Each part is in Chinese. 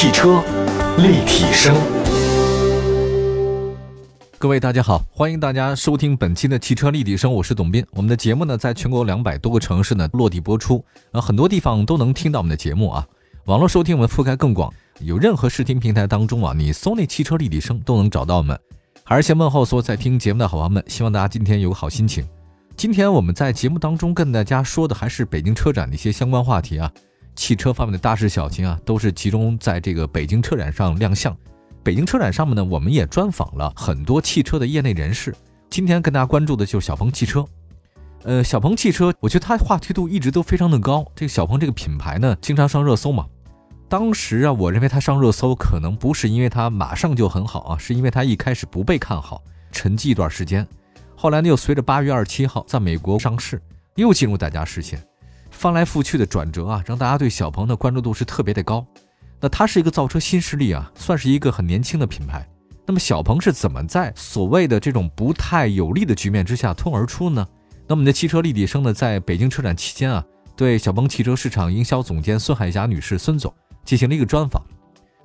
汽车立体声，各位大家好，欢迎大家收听本期的汽车立体声，我是董斌。我们的节目呢，在全国两百多个城市呢落地播出，呃，很多地方都能听到我们的节目啊。网络收听我们覆盖更广，有任何视听平台当中啊，你搜那汽车立体声都能找到我们。还是先问候所有在听节目的好朋友们，希望大家今天有个好心情。今天我们在节目当中跟大家说的还是北京车展的一些相关话题啊。汽车方面的大事小情啊，都是集中在这个北京车展上亮相。北京车展上面呢，我们也专访了很多汽车的业内人士。今天跟大家关注的就是小鹏汽车。呃，小鹏汽车，我觉得它话题度一直都非常的高。这个小鹏这个品牌呢，经常上热搜嘛。当时啊，我认为它上热搜可能不是因为它马上就很好啊，是因为它一开始不被看好，沉寂一段时间。后来呢，又随着八月二十七号在美国上市，又进入大家视线。翻来覆去的转折啊，让大家对小鹏的关注度是特别的高。那它是一个造车新势力啊，算是一个很年轻的品牌。那么小鹏是怎么在所谓的这种不太有利的局面之下脱颖而出呢？那我们的汽车立体声呢，在北京车展期间啊，对小鹏汽车市场营销总监孙海霞女士孙总进行了一个专访。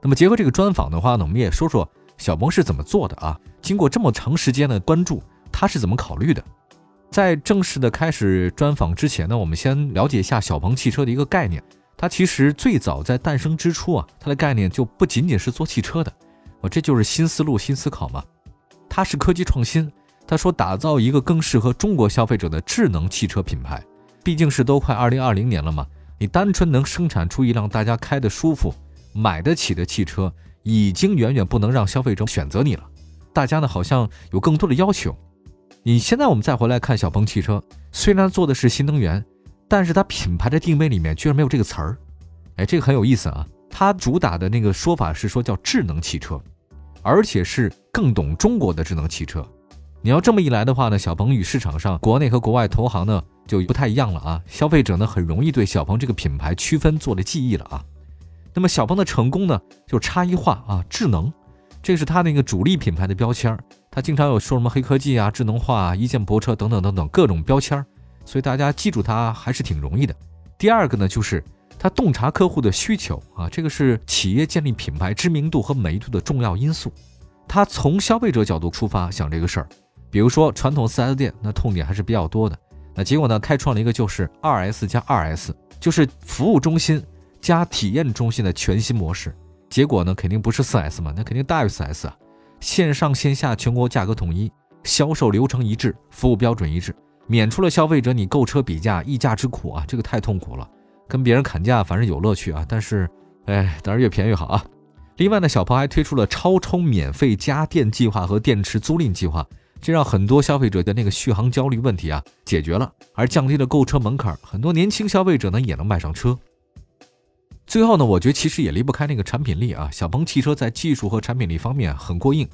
那么结合这个专访的话呢，我们也说说小鹏是怎么做的啊？经过这么长时间的关注，他是怎么考虑的？在正式的开始专访之前呢，我们先了解一下小鹏汽车的一个概念。它其实最早在诞生之初啊，它的概念就不仅仅是做汽车的，啊，这就是新思路、新思考嘛。它是科技创新，他说打造一个更适合中国消费者的智能汽车品牌。毕竟是都快二零二零年了嘛，你单纯能生产出一辆大家开的舒服、买得起的汽车，已经远远不能让消费者选择你了。大家呢好像有更多的要求。你现在我们再回来看小鹏汽车，虽然做的是新能源，但是它品牌的定位里面居然没有这个词儿，哎，这个很有意思啊。它主打的那个说法是说叫智能汽车，而且是更懂中国的智能汽车。你要这么一来的话呢，小鹏与市场上国内和国外投行呢就不太一样了啊。消费者呢很容易对小鹏这个品牌区分做了记忆了啊。那么小鹏的成功呢，就差异化啊，智能，这是它那个主力品牌的标签儿。它经常有说什么黑科技啊、智能化、啊、一键泊车等等等等各种标签儿，所以大家记住它还是挺容易的。第二个呢，就是它洞察客户的需求啊，这个是企业建立品牌知名度和美誉度的重要因素。它从消费者角度出发想这个事儿，比如说传统 4S 店那痛点还是比较多的，那结果呢，开创了一个就是二 S 加二 S，就是服务中心加体验中心的全新模式。结果呢，肯定不是 4S 嘛，那肯定大于 4S 啊。线上线下全国价格统一，销售流程一致，服务标准一致，免除了消费者你购车比价议价之苦啊，这个太痛苦了。跟别人砍价反正有乐趣啊，但是，哎，当然越便宜越好啊。另外呢，小鹏还推出了超充免费加电计划和电池租赁计划，这让很多消费者的那个续航焦虑问题啊解决了，而降低了购车门槛，很多年轻消费者呢也能买上车。最后呢，我觉得其实也离不开那个产品力啊。小鹏汽车在技术和产品力方面很过硬。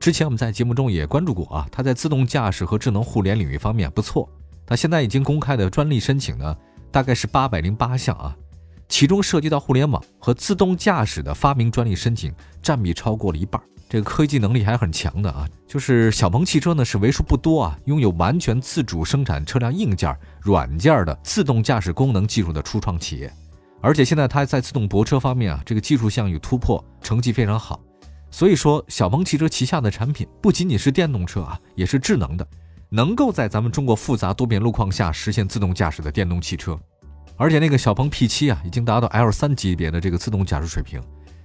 之前我们在节目中也关注过啊，它在自动驾驶和智能互联领域方面不错。它现在已经公开的专利申请呢，大概是八百零八项啊，其中涉及到互联网和自动驾驶的发明专利申请占比超过了一半。这个科技能力还很强的啊。就是小鹏汽车呢是为数不多啊，拥有完全自主生产车辆硬件、软件的自动驾驶功能技术的初创企业。而且现在它在自动泊车方面啊，这个技术项有突破，成绩非常好。所以说，小鹏汽车旗下的产品不仅仅是电动车啊，也是智能的，能够在咱们中国复杂多变路况下实现自动驾驶的电动汽车。而且那个小鹏 P7 啊，已经达到 L3 级别的这个自动驾驶水平。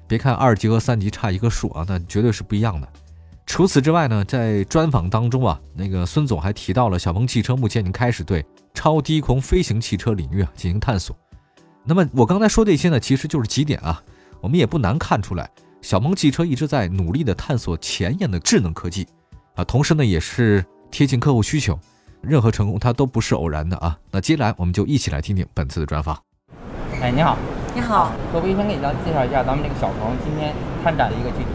别看二级和三级差一个数啊，那绝对是不一样的。除此之外呢，在专访当中啊，那个孙总还提到了小鹏汽车目前已经开始对超低空飞行汽车领域啊进行探索。那么我刚才说这些呢，其实就是几点啊，我们也不难看出来，小鹏汽车一直在努力的探索前沿的智能科技，啊，同时呢也是贴近客户需求，任何成功它都不是偶然的啊。那接下来我们就一起来听听本次的专访。哎，你好，你好，可不可以先给大家介绍一下咱们这个小鹏今天参展的一个具体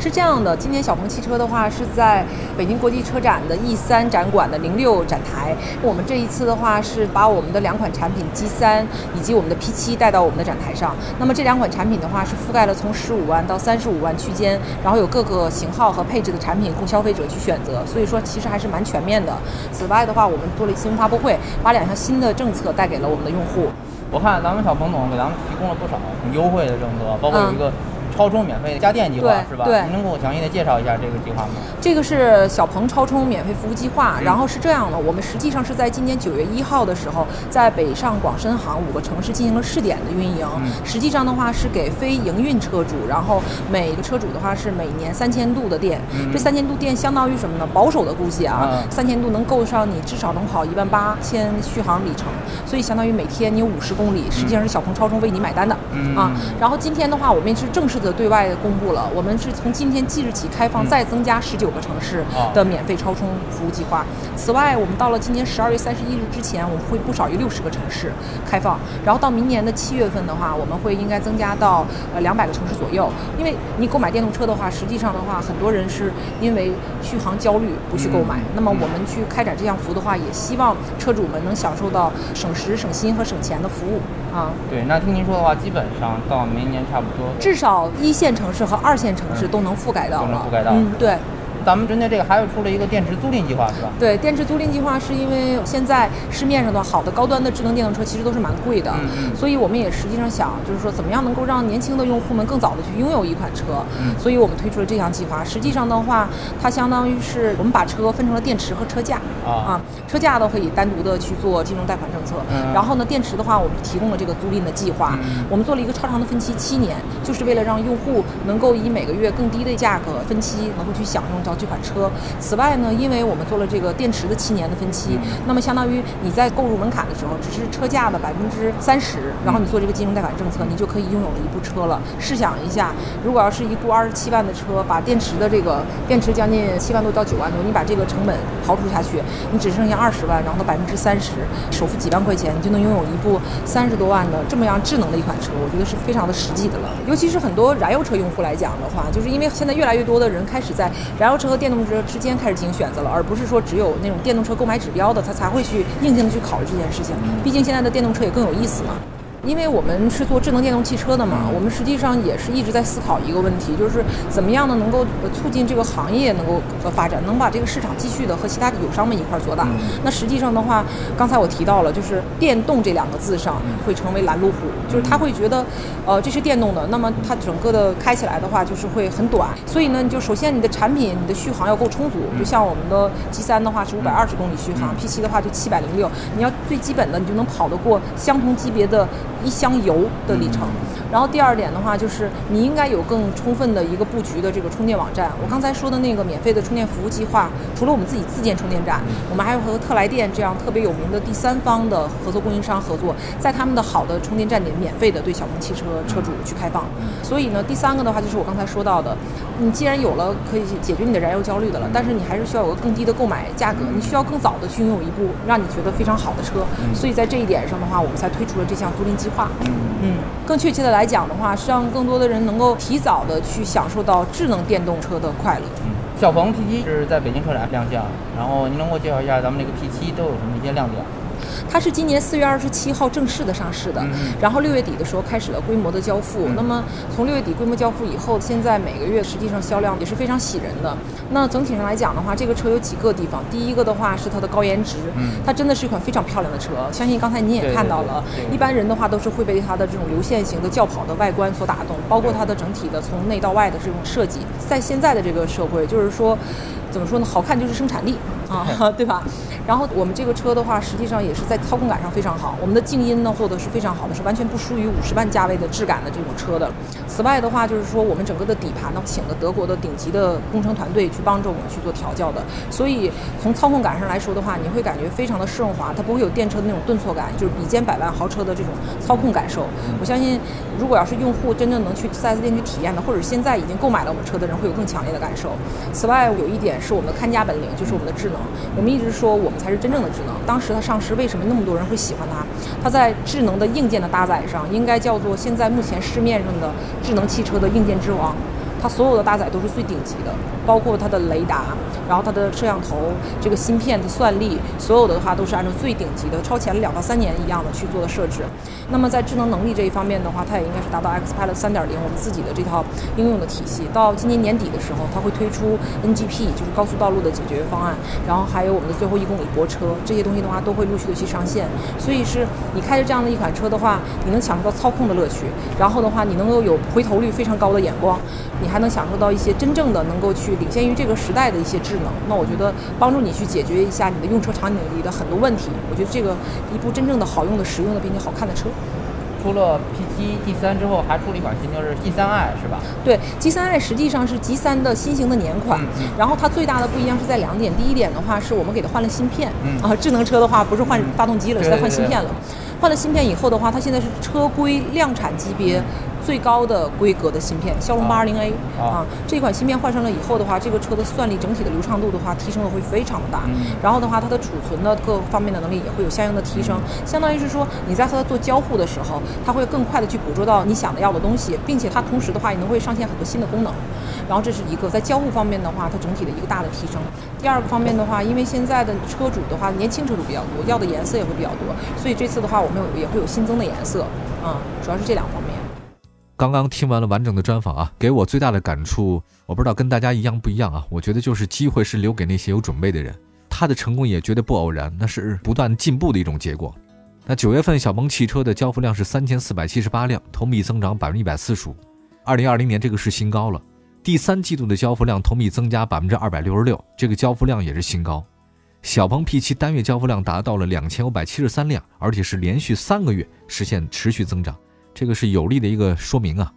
是这样的，今年小鹏汽车的话是在北京国际车展的 E 三展馆的零六展台。我们这一次的话是把我们的两款产品 G 三以及我们的 P 七带到我们的展台上。那么这两款产品的话是覆盖了从十五万到三十五万区间，然后有各个型号和配置的产品供消费者去选择。所以说其实还是蛮全面的。此外的话，我们做了一新闻发布会，把两项新的政策带给了我们的用户。我看咱们小彭总给咱们提供了不少很优惠的政策，包括一个。超充免费的家电计划是吧？对，您能给我详细的介绍一下这个计划吗？这个是小鹏超充免费服务计划，然后是这样的，我们实际上是在今年九月一号的时候，在北上广深杭五个城市进行了试点的运营。实际上的话是给非营运车主，然后每个车主的话是每年三千度的电。这三千度电相当于什么呢？保守的估计啊，三千度能够上你至少能跑一万八千续航里程，所以相当于每天你有五十公里，实际上是小鹏超充为你买单的啊。然后今天的话，我们是正式的。对外公布了，我们是从今天即日起开放，再增加十九个城市的免费超充服务计划。此外，我们到了今年十二月三十一日之前，我们会不少于六十个城市开放。然后到明年的七月份的话，我们会应该增加到呃两百个城市左右。因为你购买电动车的话，实际上的话，很多人是因为续航焦虑不去购买。那么我们去开展这项服务的话，也希望车主们能享受到省时、省心和省钱的服务啊。对，那听您说的话，基本上到明年差不多，至少一线城市和二线城市都能覆盖到了。都能覆盖到。嗯，对。咱们针对这个还有出了一个电池租赁计划，是吧？对，电池租赁计划是因为现在市面上的好的高端的智能电动车其实都是蛮贵的，嗯所以我们也实际上想，就是说怎么样能够让年轻的用户们更早的去拥有一款车，嗯，所以我们推出了这项计划。实际上的话，它相当于是我们把车分成了电池和车架，啊，车架的可以单独的去做金融贷款政策，嗯，然后呢，电池的话我们提供了这个租赁的计划，我们做了一个超长的分期七年，就是为了让用户能够以每个月更低的价格分期能够去享用到这款车。此外呢，因为我们做了这个电池的七年的分期，那么相当于你在购入门槛的时候，只是车价的百分之三十，然后你做这个金融贷款政策，你就可以拥有了一部车了。试想一下，如果要是一部二十七万的车，把电池的这个电池将近七万多到九万多，你把这个成本刨除下去，你只剩下二十万，然后百分之三十，首付几万块钱，你就能拥有一部三十多万的这么样智能的一款车，我觉得是非常的实际的了。尤其是很多燃油车用户来讲的话，就是因为现在越来越多的人开始在燃油车和电动车之间。开始进行选择了，而不是说只有那种电动车购买指标的，他才会去硬性的去考虑这件事情。毕竟现在的电动车也更有意思嘛。因为我们是做智能电动汽车的嘛，我们实际上也是一直在思考一个问题，就是怎么样呢能够促进这个行业能够发展，能把这个市场继续的和其他的友商们一块做大。那实际上的话，刚才我提到了，就是电动这两个字上会成为拦路虎，就是他会觉得，呃，这是电动的，那么它整个的开起来的话就是会很短。所以呢，你就首先你的产品你的续航要够充足，就像我们的 G 三的话是五百二十公里续航，P 七的话就七百零六，你要最基本的你就能跑得过相同级别的。一箱油的里程，然后第二点的话就是你应该有更充分的一个布局的这个充电网站。我刚才说的那个免费的充电服务计划，除了我们自己自建充电站，我们还有和特来电这样特别有名的第三方的合作供应商合作，在他们的好的充电站点免费的对小鹏汽车车主去开放。所以呢，第三个的话就是我刚才说到的，你既然有了可以解决你的燃油焦虑的了，但是你还是需要有个更低的购买价格，你需要更早的去拥有一部让你觉得非常好的车。所以在这一点上的话，我们才推出了这项租赁计。划，嗯，更确切的来讲的话，是让更多的人能够提早的去享受到智能电动车的快乐。嗯，小鹏 P7 是在北京车展亮相，然后您能给我介绍一下咱们这个 P7 都有什么一些亮点？它是今年四月二十七号正式的上市的，然后六月底的时候开始了规模的交付。那么从六月底规模交付以后，现在每个月实际上销量也是非常喜人的。那整体上来讲的话，这个车有几个地方，第一个的话是它的高颜值，它真的是一款非常漂亮的车。相信刚才您也看到了，一般人的话都是会被它的这种流线型的轿跑的外观所打动，包括它的整体的从内到外的这种设计。在现在的这个社会，就是说。怎么说呢？好看就是生产力啊，对吧？然后我们这个车的话，实际上也是在操控感上非常好。我们的静音呢做的是非常好的，是完全不输于五十万价位的质感的这种车的。此外的话，就是说我们整个的底盘呢，请了德国的顶级的工程团队去帮着我们去做调教的。所以从操控感上来说的话，你会感觉非常的顺滑，它不会有电车的那种顿挫感，就是比肩百万豪车的这种操控感受。我相信，如果要是用户真正能去 4S 店去体验的，或者现在已经购买了我们车的人，会有更强烈的感受。此外，有一点。是我们的看家本领，就是我们的智能。我们一直说我们才是真正的智能。当时它上市，为什么那么多人会喜欢它？它在智能的硬件的搭载上，应该叫做现在目前市面上的智能汽车的硬件之王。它所有的搭载都是最顶级的，包括它的雷达，然后它的摄像头，这个芯片的算力，所有的话都是按照最顶级的，超前两到三年一样的去做的设置。那么在智能能力这一方面的话，它也应该是达到 XPilot 三点零我们自己的这套应用的体系。到今年年底的时候，它会推出 NGP，就是高速道路的解决方案，然后还有我们的最后一公里泊车，这些东西的话都会陆续的去上线。所以是你开着这样的一款车的话，你能享受到操控的乐趣，然后的话你能够有回头率非常高的眼光，还能享受到一些真正的能够去领先于这个时代的一些智能。那我觉得帮助你去解决一下你的用车场景里的很多问题。我觉得这个一部真正的好用的、实用的并且好看的车。出了 P7、G3 之后，还出了一款新车是 G3i 是吧？对，G3i 实际上是 G3 的新型的年款，然后它最大的不一样是在两点。第一点的话，是我们给它换了芯片，啊，智能车的话不是换发动机了，是在换芯片了。换了芯片以后的话，它现在是车规量产级别。最高的规格的芯片骁龙八二零 A 啊，这款芯片换上了以后的话，这个车的算力整体的流畅度的话，提升的会非常的大。然后的话，它的储存的各方面的能力也会有相应的提升。相当于是说，你在和它做交互的时候，它会更快的去捕捉到你想的要的东西，并且它同时的话也能会上线很多新的功能。然后这是一个在交互方面的话，它整体的一个大的提升。第二个方面的话，因为现在的车主的话，年轻车主比较多，要的颜色也会比较多，所以这次的话，我们有也会有新增的颜色啊，主要是这两方面。刚刚听完了完整的专访啊，给我最大的感触，我不知道跟大家一样不一样啊。我觉得就是机会是留给那些有准备的人，他的成功也绝对不偶然，那是不断进步的一种结果。那九月份小鹏汽车的交付量是三千四百七十八辆，同比增长百分之一百四十五，二零二零年这个是新高了。第三季度的交付量同比增加百分之二百六十六，这个交付量也是新高。小鹏 P7 单月交付量达到了两千五百七十三辆，而且是连续三个月实现持续增长。这个是有利的一个说明啊。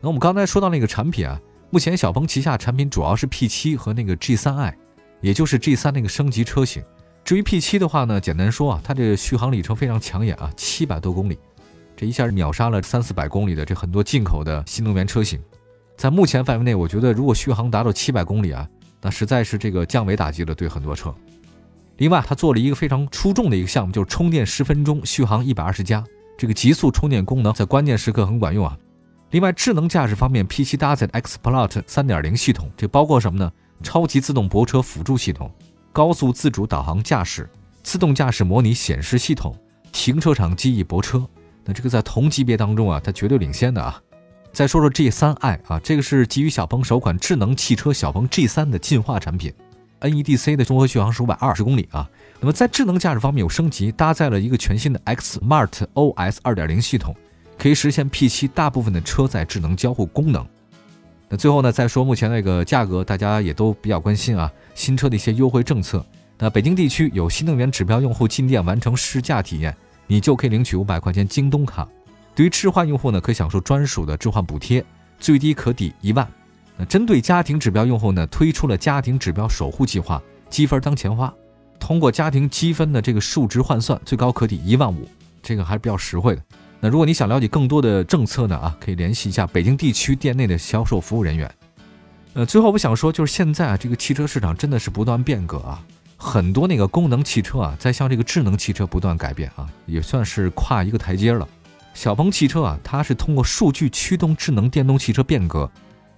那我们刚才说到那个产品啊，目前小鹏旗下产品主要是 P7 和那个 G3i，也就是 G3 那个升级车型。至于 P7 的话呢，简单说啊，它这个续航里程非常抢眼啊，七百多公里，这一下秒杀了三四百公里的这很多进口的新能源车型。在目前范围内，我觉得如果续航达到七百公里啊，那实在是这个降维打击了对很多车。另外，它做了一个非常出众的一个项目，就是充电十分钟，续航一百二十加。这个极速充电功能在关键时刻很管用啊。另外，智能驾驶方面，P7 搭载的 XPilot 3.0系统，这包括什么呢？超级自动泊车辅助系统、高速自主导航驾驶、自动驾驶模拟显示系统、停车场记忆泊车。那这个在同级别当中啊，它绝对领先的啊。再说说 G3i 啊，这个是基于小鹏首款智能汽车小鹏 G3 的进化产品，NEDC 的综合续航是五百二十公里啊。那么在智能驾驶方面有升级，搭载了一个全新的 Xmart OS 2.0系统，可以实现 P7 大部分的车载智能交互功能。那最后呢，再说目前那个价格，大家也都比较关心啊，新车的一些优惠政策。那北京地区有新能源指标用户进店完成试驾体验，你就可以领取五百块钱京东卡。对于置换用户呢，可以享受专属的置换补贴，最低可抵一万。那针对家庭指标用户呢，推出了家庭指标守护计划，积分当钱花。通过家庭积分的这个数值换算，最高可抵一万五，这个还是比较实惠的。那如果你想了解更多的政策呢？啊，可以联系一下北京地区店内的销售服务人员。呃，最后我想说，就是现在啊，这个汽车市场真的是不断变革啊，很多那个功能汽车啊，在向这个智能汽车不断改变啊，也算是跨一个台阶了。小鹏汽车啊，它是通过数据驱动智能电动汽车变革，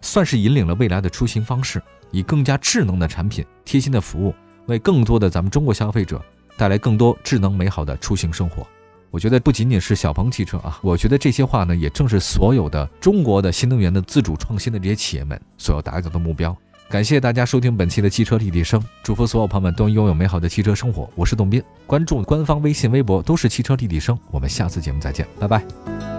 算是引领了未来的出行方式，以更加智能的产品、贴心的服务。为更多的咱们中国消费者带来更多智能美好的出行生活，我觉得不仅仅是小鹏汽车啊，我觉得这些话呢，也正是所有的中国的新能源的自主创新的这些企业们所要达到的目标。感谢大家收听本期的汽车立体声，祝福所有朋友们都拥有美好的汽车生活。我是董斌，关注官方微信、微博都是汽车立体声。我们下次节目再见，拜拜。